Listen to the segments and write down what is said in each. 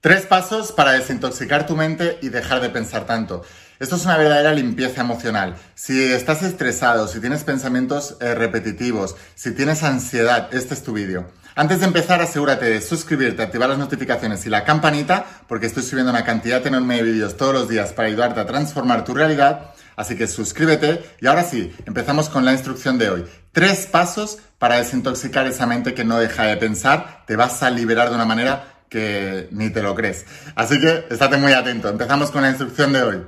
Tres pasos para desintoxicar tu mente y dejar de pensar tanto. Esto es una verdadera limpieza emocional. Si estás estresado, si tienes pensamientos eh, repetitivos, si tienes ansiedad, este es tu vídeo. Antes de empezar, asegúrate de suscribirte, activar las notificaciones y la campanita, porque estoy subiendo una cantidad enorme de vídeos todos los días para ayudarte a transformar tu realidad. Así que suscríbete y ahora sí, empezamos con la instrucción de hoy. Tres pasos para desintoxicar esa mente que no deja de pensar. Te vas a liberar de una manera que ni te lo crees. Así que estate muy atento. Empezamos con la instrucción de hoy.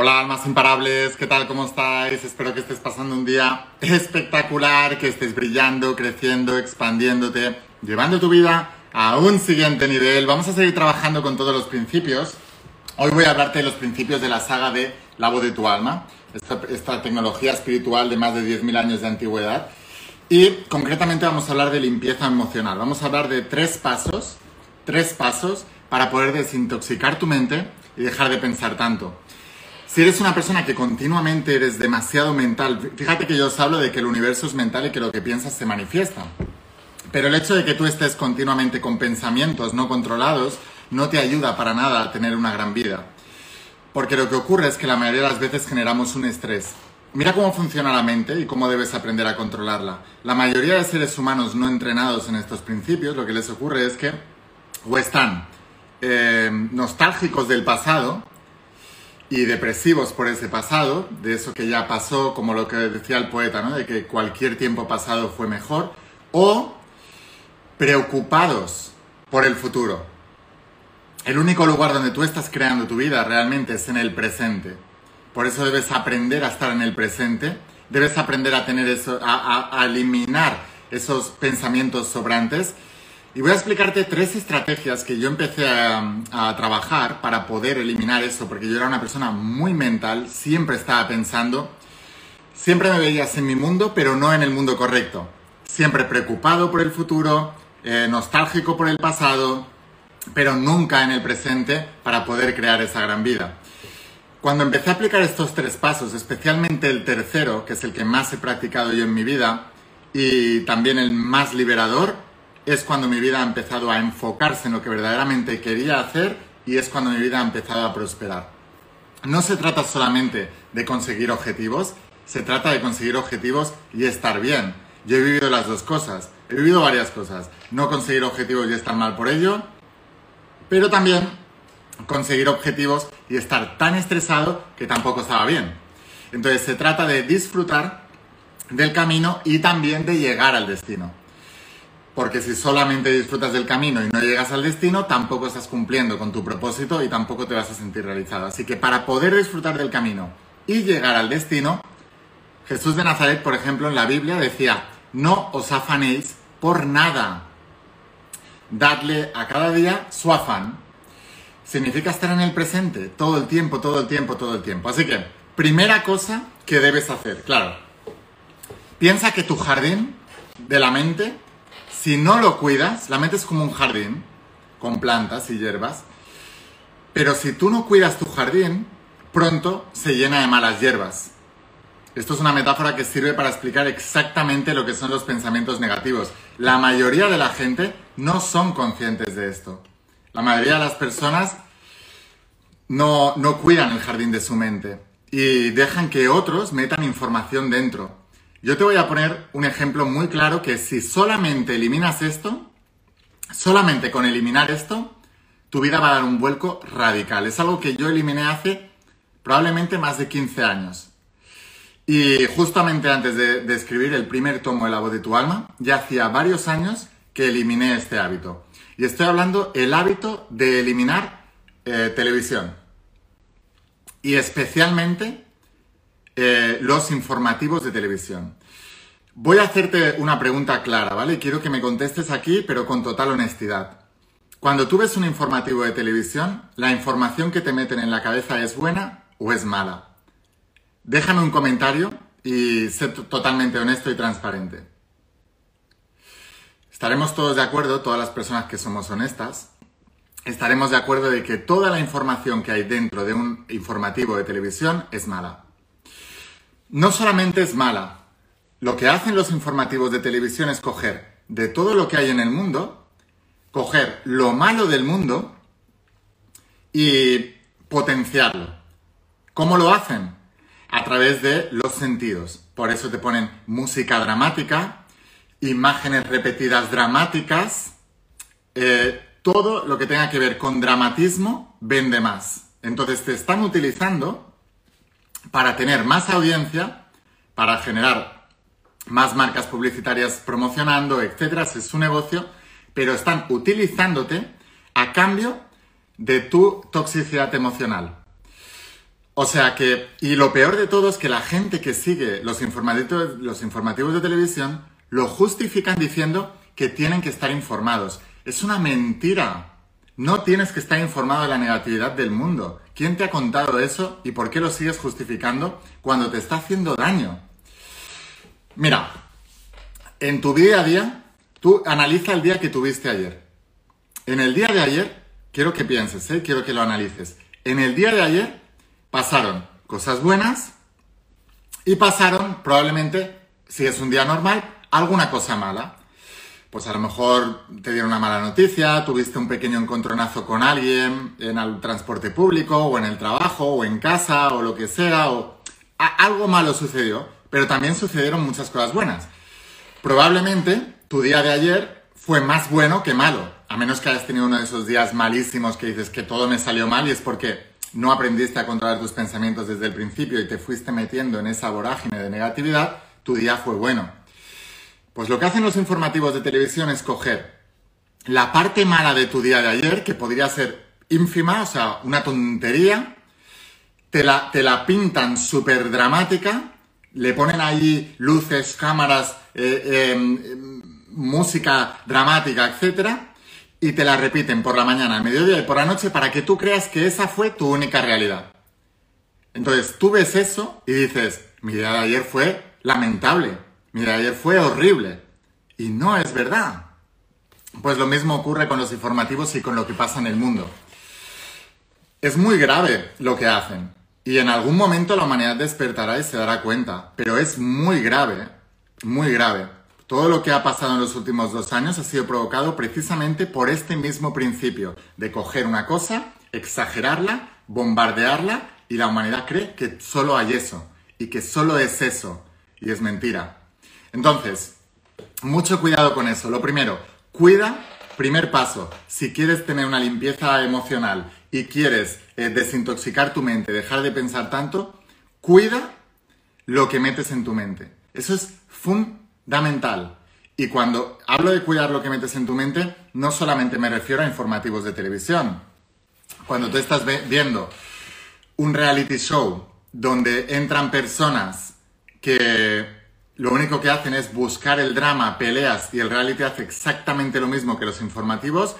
Hola almas imparables, ¿qué tal? ¿Cómo estáis? Espero que estés pasando un día espectacular, que estés brillando, creciendo, expandiéndote, llevando tu vida a un siguiente nivel. Vamos a seguir trabajando con todos los principios. Hoy voy a hablarte de los principios de la saga de La voz de tu alma, esta, tecnología espiritual de más de 10.000 años de antigüedad. Y concretamente vamos a hablar de limpieza emocional. Vamos a hablar de tres pasos, tres pasos para poder desintoxicar tu mente y dejar de pensar tanto. Si eres una persona que continuamente eres demasiado mental, fíjate que yo os hablo de que el universo es mental y que lo que piensas se manifiesta. Pero el hecho de que tú estés continuamente con pensamientos no controlados no te ayuda para nada a tener una gran vida. Porque lo que ocurre es que la mayoría de las veces generamos un estrés. Mira cómo funciona la mente y cómo debes aprender a controlarla. La mayoría de seres humanos no entrenados en estos principios, lo que les ocurre es que o están eh, nostálgicos del pasado, y depresivos por ese pasado, de eso que ya pasó, como lo que decía el poeta, ¿no? de que cualquier tiempo pasado fue mejor, o preocupados por el futuro. El único lugar donde tú estás creando tu vida realmente es en el presente. Por eso debes aprender a estar en el presente, debes aprender a tener eso, a, a eliminar esos pensamientos sobrantes y voy a explicarte tres estrategias que yo empecé a, trabajar para poder eliminar eso, porque yo era una persona muy mental, siempre estaba pensando, siempre me veías en mi mundo, pero no en el mundo correcto. Siempre preocupado por el futuro, eh, nostálgico por el pasado, pero nunca en el presente para poder crear esa gran vida. Cuando empecé a aplicar estos tres pasos, especialmente el tercero, que es el que más he practicado yo en mi vida, y también el más liberador, es cuando mi vida ha empezado a enfocarse en lo que verdaderamente quería hacer y es cuando mi vida ha empezado a prosperar. No se trata solamente de conseguir objetivos, se trata de conseguir objetivos y estar bien. Yo he vivido las dos cosas, he vivido varias cosas. No conseguir objetivos y estar mal por ello, pero también conseguir objetivos y estar tan estresado que tampoco estaba bien. Entonces se trata de disfrutar del camino y también de llegar al destino. Porque si solamente disfrutas del camino y no llegas al destino, tampoco estás cumpliendo con tu propósito y tampoco te vas a sentir realizado. Así que para poder disfrutar del camino y llegar al destino, Jesús de Nazaret, por ejemplo, en la Biblia decía, no os afanéis por nada. Dadle a cada día su afán. Significa estar en el presente, todo el tiempo, todo el tiempo, todo el tiempo. Así que, primera cosa que debes hacer, claro, piensa que tu jardín de la mente si no lo cuidas, la mente es como un jardín con plantas y hierbas, pero si tú no cuidas tu jardín, pronto se llena de malas hierbas. Esto es una metáfora que sirve para explicar exactamente lo que son los pensamientos negativos. La mayoría de la gente no son conscientes de esto. La mayoría de las personas no, no cuidan el jardín de su mente y dejan que otros metan información dentro. Yo te voy a poner un ejemplo muy claro que si solamente eliminas esto, solamente con eliminar esto, tu vida va a dar un vuelco radical. Es algo que yo eliminé hace probablemente más de 15 años. Y justamente antes de, escribir el primer tomo de La voz de tu alma, ya hacía varios años que eliminé este hábito. Y estoy hablando el hábito de eliminar eh, televisión. Y especialmente eh, los informativos de televisión. Voy a hacerte una pregunta clara, ¿vale? Quiero que me contestes aquí, pero con total honestidad. Cuando tú ves un informativo de televisión, ¿la información que te meten en la cabeza es buena o es mala? déjame un comentario y sé totalmente honesto y transparente. Estaremos todos de acuerdo, todas las personas que somos honestas, estaremos de acuerdo de que toda la información que hay dentro de un informativo de televisión es mala. No solamente es mala, lo que hacen los informativos de televisión es coger de todo lo que hay en el mundo, coger lo malo del mundo y potenciarlo. ¿Cómo lo hacen? A través de los sentidos. Por eso te ponen música dramática, imágenes repetidas dramáticas, eh, todo lo que tenga que ver con dramatismo vende más. Entonces te están utilizando para tener más audiencia, para generar más marcas publicitarias promocionando, etcétera, es su negocio, pero están utilizándote a cambio de tu toxicidad emocional. O sea que, y lo peor de todo es que la gente que sigue los informativos, los informativos de televisión lo justifican diciendo que tienen que estar informados. Es una mentira. No tienes que estar informado de la negatividad del mundo. ¿Quién te ha contado eso y por qué lo sigues justificando cuando te está haciendo daño? Mira, en tu día a día, tú analiza el día que tuviste ayer. En el día de ayer, quiero que pienses, ¿eh? quiero que lo analices. En el día de ayer pasaron cosas buenas y pasaron probablemente, si es un día normal, alguna cosa mala. Pues a lo mejor te dieron una mala noticia, tuviste un pequeño encontronazo con alguien en el transporte público o en el trabajo o en casa o lo que sea, o algo malo sucedió, pero también sucedieron muchas cosas buenas. Probablemente tu día de ayer fue más bueno que malo, a menos que hayas tenido uno de esos días malísimos que dices que todo me salió mal y es porque no aprendiste a controlar tus pensamientos desde el principio y te fuiste metiendo en esa vorágine de negatividad, tu día fue bueno. Pues lo que hacen los informativos de televisión es coger la parte mala de tu día de ayer, que podría ser ínfima, o sea, una tontería, te la, te la pintan súper dramática, le ponen ahí luces, cámaras, eh, em, música dramática, etc. Y te la repiten por la mañana, al mediodía y por la noche para que tú creas que esa fue tu única realidad. Entonces tú ves eso y dices, mi día de ayer fue lamentable. Mira, ayer fue horrible. Y no es verdad. Pues lo mismo ocurre con los informativos y con lo que pasa en el mundo. Es muy grave lo que hacen. Y en algún momento la humanidad despertará y se dará cuenta. Pero es muy grave, muy grave. Todo lo que ha pasado en los últimos dos años ha sido provocado precisamente por este mismo principio de coger una cosa, exagerarla, bombardearla y la humanidad cree que solo hay eso y que solo es eso. Y es mentira. Entonces, mucho cuidado con eso. Lo primero, cuida, primer paso, si quieres tener una limpieza emocional y quieres eh, desintoxicar tu mente, dejar de pensar tanto, cuida lo que metes en tu mente. Eso es fundamental. Y cuando hablo de cuidar lo que metes en tu mente, no solamente me refiero a informativos de televisión. Cuando tú estás viendo un reality show donde entran personas que lo único que hacen es buscar el drama, peleas y el reality hace exactamente lo mismo que los informativos.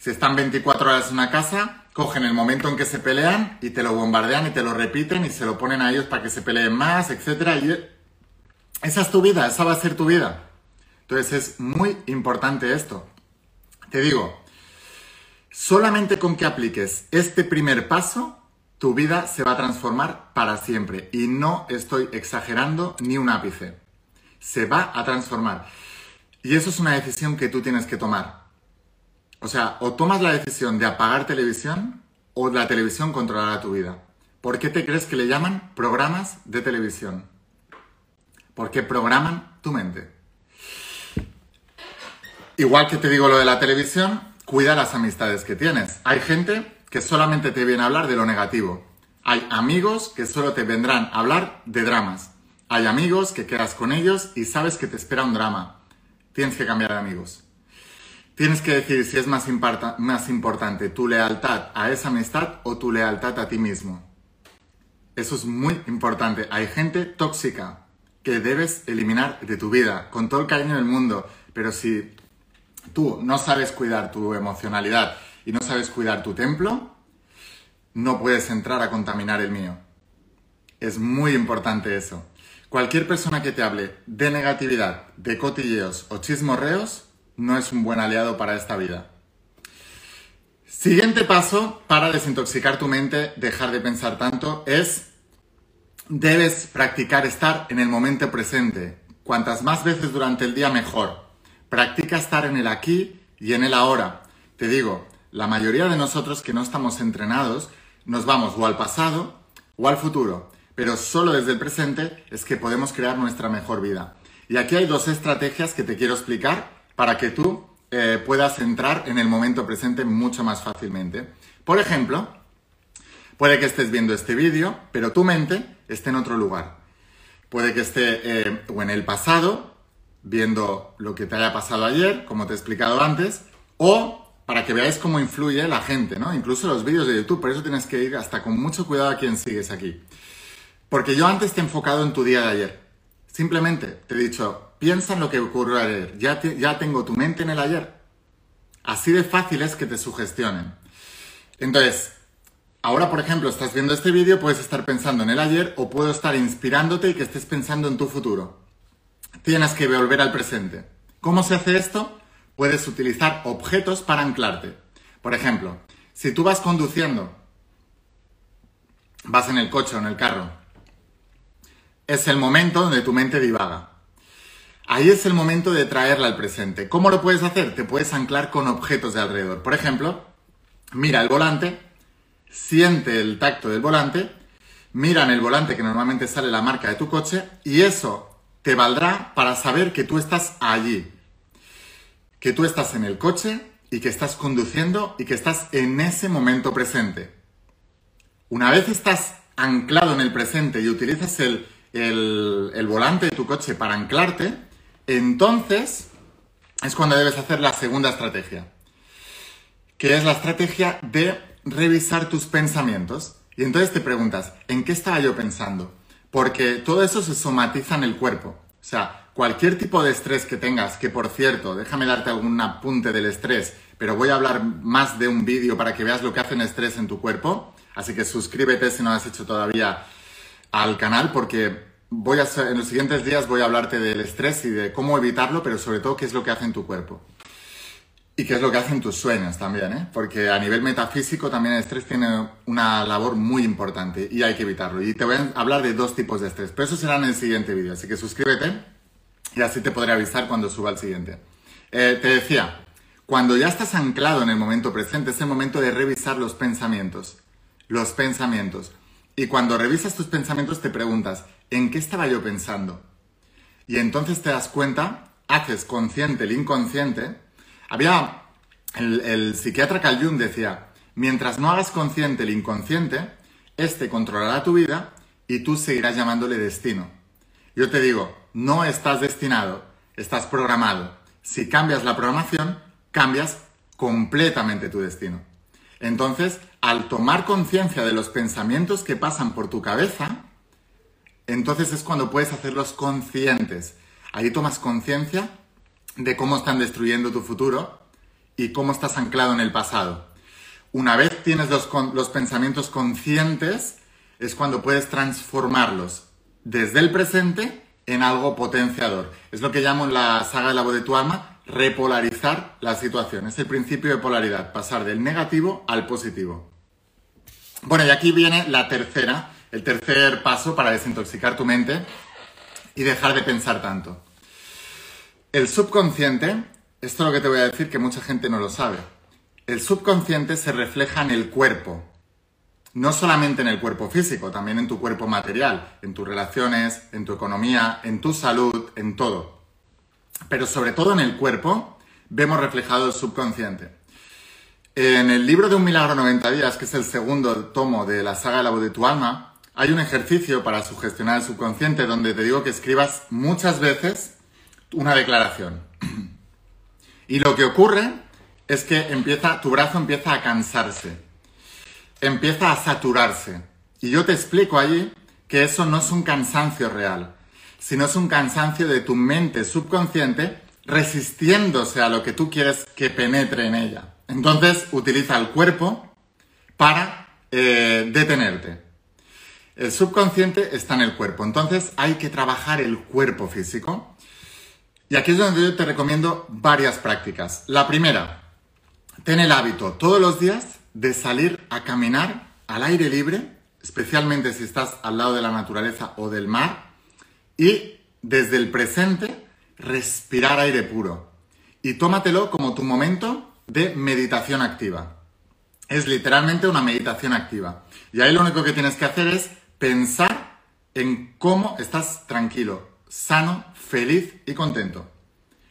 Si están 24 horas en una casa, cogen el momento en que se pelean y te lo bombardean y te lo repiten y se lo ponen a ellos para que se peleen más, etc. Y esa es tu vida, esa va a ser tu vida. Entonces es muy importante esto. Te digo, solamente con que apliques este primer paso, tu vida se va a transformar para siempre. Y no estoy exagerando ni un ápice se va a transformar. Y eso es una decisión que tú tienes que tomar. O sea, o tomas la decisión de apagar televisión o la televisión controlará tu vida. ¿Por qué te crees que le llaman programas de televisión? Porque programan tu mente. Igual que te digo lo de la televisión, cuida las amistades que tienes. Hay gente que solamente te viene a hablar de lo negativo. Hay amigos que solo te vendrán a hablar de dramas. Hay amigos que quedas con ellos y sabes que te espera un drama. Tienes que cambiar de amigos. Tienes que decir si es más, más importante tu lealtad a esa amistad o tu lealtad a ti mismo. Eso es muy importante. Hay gente tóxica que debes eliminar de tu vida con todo el cariño del mundo. Pero si tú no sabes cuidar tu emocionalidad y no sabes cuidar tu templo, no puedes entrar a contaminar el mío. Es muy importante eso. Cualquier persona que te hable de negatividad, de cotilleos o chismorreos no es un buen aliado para esta vida. Siguiente paso para desintoxicar tu mente, dejar de pensar tanto, es debes practicar estar en el momento presente. Cuantas más veces durante el día mejor. Practica estar en el aquí y en el ahora. Te digo, la mayoría de nosotros que no estamos entrenados nos vamos o al pasado o al futuro, pero solo desde el presente es que podemos crear nuestra mejor vida. Y aquí hay dos estrategias que te quiero explicar para que tú eh, puedas entrar en el momento presente mucho más fácilmente. Por ejemplo, puede que estés viendo este vídeo, pero tu mente esté en otro lugar. Puede que esté eh, o en el pasado, viendo lo que te haya pasado ayer, como te he explicado antes, o para que veáis cómo influye la gente, ¿no? Incluso los vídeos de YouTube, por eso tienes que ir hasta con mucho cuidado a quien sigues aquí. Porque yo antes te he enfocado en tu día de ayer. Simplemente te he dicho, piensa en lo que ocurrió ayer, ya, ya tengo tu mente en el ayer. Así de fácil es que te sugestionen. Entonces, ahora por ejemplo estás viendo este vídeo, puedes estar pensando en el ayer o puedo estar inspirándote y que estés pensando en tu futuro. Tienes que volver al presente. ¿Cómo se hace esto? puedes utilizar objetos para anclarte. Por ejemplo, si tú vas conduciendo, vas en el coche o en el carro, es el momento donde tu mente divaga. Ahí es el momento de traerla al presente. ¿Cómo lo puedes hacer? Te puedes anclar con objetos de alrededor. Por ejemplo, mira el volante, siente el tacto del volante, mira en el volante que normalmente sale la marca de tu coche y eso te valdrá para saber que tú estás allí, que tú estás en el coche y que estás conduciendo y que estás en ese momento presente. Una vez estás anclado en el presente y utilizas el, el, volante de tu coche para anclarte, entonces es cuando debes hacer la segunda estrategia, que es la estrategia de revisar tus pensamientos. Y entonces te preguntas, ¿en qué estaba yo pensando? Porque todo eso se somatiza en el cuerpo. O sea, Cualquier tipo de estrés que tengas, que por cierto, déjame darte algún apunte del estrés, pero voy a hablar más de un vídeo para que veas lo que hace el estrés en tu cuerpo. Así que suscríbete si no has hecho todavía al canal porque voy a, en los siguientes días voy a hablarte del estrés y de cómo evitarlo, pero sobre todo qué es lo que hace en tu cuerpo. Y qué es lo que hacen tus sueños también, ¿eh? Porque a nivel metafísico también el estrés tiene una labor muy importante y hay que evitarlo. Y te voy a hablar de dos tipos de estrés, pero eso será en el siguiente vídeo. Así que suscríbete y así te podré avisar cuando suba el siguiente. Eh, te decía, cuando ya estás anclado en el momento presente, es el momento de revisar los pensamientos. Los pensamientos. Y cuando revisas tus pensamientos te preguntas, ¿en qué estaba yo pensando? Y entonces te das cuenta, haces consciente el inconsciente. Había, el, psiquiatra Carl Jung decía, mientras no hagas consciente el inconsciente, este controlará tu vida y tú seguirás llamándole destino. Yo te digo, no estás destinado, estás programado. Si cambias la programación, cambias completamente tu destino. Entonces, al tomar conciencia de los pensamientos que pasan por tu cabeza, entonces es cuando puedes hacerlos conscientes. Ahí tomas conciencia de cómo están destruyendo tu futuro y cómo estás anclado en el pasado. Una vez tienes los, pensamientos conscientes, es cuando puedes transformarlos desde el presente en algo potenciador. Es lo que llamo en la saga de la voz de tu alma repolarizar la situación. Es el principio de polaridad, pasar del negativo al positivo. Bueno, y aquí viene la tercera, el tercer paso para desintoxicar tu mente y dejar de pensar tanto. El subconsciente, esto es lo que te voy a decir que mucha gente no lo sabe. El subconsciente se refleja en el cuerpo, no solamente en el cuerpo físico, también en tu cuerpo material, en tus relaciones, en tu economía, en tu salud, en todo. Pero sobre todo en el cuerpo vemos reflejado el subconsciente. En el libro de Un Milagro 90 días, que es el segundo tomo de la saga La voz de tu alma, hay un ejercicio para sugestionar el subconsciente donde te digo que escribas muchas veces una declaración. Y lo que ocurre es que empieza, tu brazo empieza a cansarse empieza a saturarse. Y yo te explico allí que eso no es un cansancio real, sino es un cansancio de tu mente subconsciente resistiéndose a lo que tú quieres que penetre en ella. Entonces utiliza el cuerpo para eh, detenerte. El subconsciente está en el cuerpo, entonces hay que trabajar el cuerpo físico. Y aquí es donde yo te recomiendo varias prácticas. La primera, ten el hábito todos los días de salir a caminar al aire libre, especialmente si estás al lado de la naturaleza o del mar, y desde el presente respirar aire puro. Y tómatelo como tu momento de meditación activa. Es literalmente una meditación activa. Y ahí lo único que tienes que hacer es pensar en cómo estás tranquilo, sano, feliz y contento.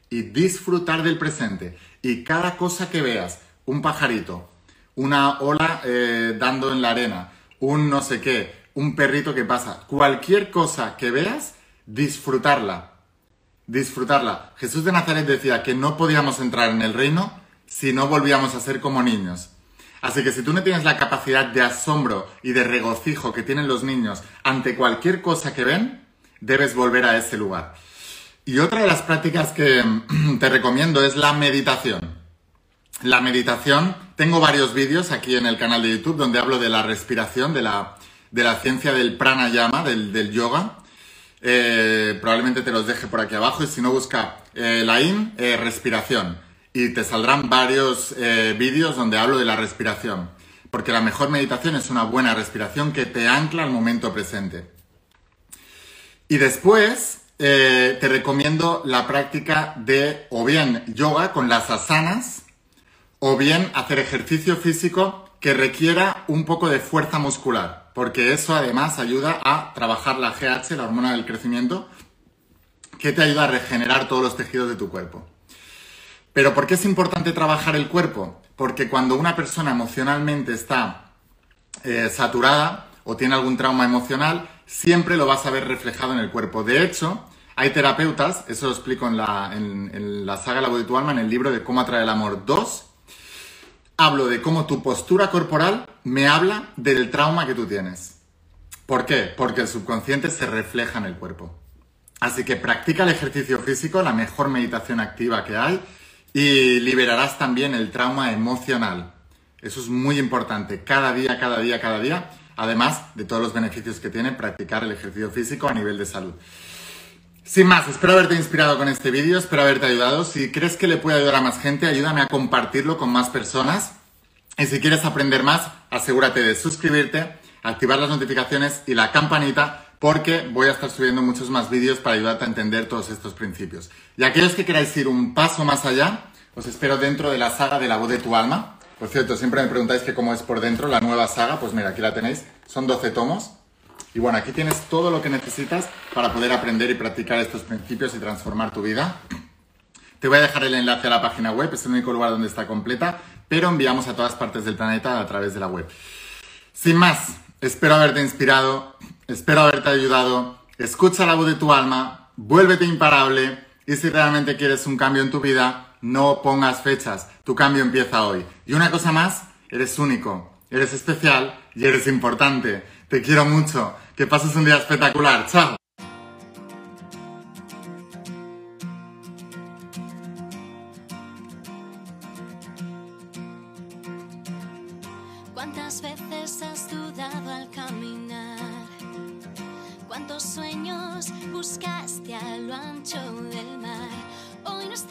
Y disfrutar del presente. Y cada cosa que veas, un pajarito, una ola eh, dando en la arena, un no sé qué, un perrito que pasa, cualquier cosa que veas, disfrutarla. Disfrutarla. Jesús de Nazaret decía que no podíamos entrar en el reino si no volvíamos a ser como niños. Así que si tú no tienes la capacidad de asombro y de regocijo que tienen los niños ante cualquier cosa que ven, debes volver a ese lugar. Y otra de las prácticas que te recomiendo es la meditación. La meditación, tengo varios vídeos aquí en el canal de YouTube donde hablo de la respiración, de la, de la ciencia del pranayama, del, del yoga. Eh, probablemente te los deje por aquí abajo y si no busca eh, la IN, eh, respiración y te saldrán varios vídeos donde hablo de la respiración, porque la mejor meditación es una buena respiración que te ancla al momento presente. Y después te recomiendo la práctica de o bien yoga con las asanas, o bien hacer ejercicio físico que requiera un poco de fuerza muscular, porque eso además ayuda a trabajar la GH, la hormona del crecimiento, que te ayuda a regenerar todos los tejidos de tu cuerpo. Pero ¿por qué es importante trabajar el cuerpo? Porque cuando una persona emocionalmente está eh, saturada o tiene algún trauma emocional, siempre lo vas a ver reflejado en el cuerpo. De hecho, hay terapeutas, eso lo explico en la, en, la saga La de tu alma, en el libro de Cómo atraer el amor 2, hablo de cómo tu postura corporal me habla del trauma que tú tienes. ¿Por qué? Porque el subconsciente se refleja en el cuerpo. Así que practica el ejercicio físico, la mejor meditación activa que hay, y liberarás también el trauma emocional. Eso es muy importante. Cada día, cada día, cada día. Además de todos los beneficios que tiene practicar el ejercicio físico a nivel de salud. Sin más, espero haberte inspirado con este vídeo, espero haberte ayudado. Si crees que le puede ayudar a más gente, ayúdame a compartirlo con más personas. Y si quieres aprender más, asegúrate de suscribirte, activar las notificaciones y la campanita porque voy a estar subiendo muchos más vídeos para ayudarte a entender todos estos principios. Y aquellos que queráis ir un paso más allá, os espero dentro de la saga de la voz de tu alma. Por cierto, siempre me preguntáis que cómo es por dentro la nueva saga, pues mira, aquí la tenéis, son 12 tomos. Y bueno, aquí tienes todo lo que necesitas para poder aprender y practicar estos principios y transformar tu vida. Te voy a dejar el enlace a la página web, es el único lugar donde está completa, pero enviamos a todas partes del planeta a través de la web. Sin más, espero haberte inspirado, Espero haberte ayudado. Escucha la voz de tu alma, vuélvete imparable y si realmente quieres un cambio en tu vida, no pongas fechas. Tu cambio empieza hoy. Y una cosa más, eres único, eres especial y eres importante. Te quiero mucho. Que pases un día espectacular. Chao. ¿Cuántas veces has dudado al caminar? ¿Cuántos sueños buscaste a lo ancho del mar? Hoy no es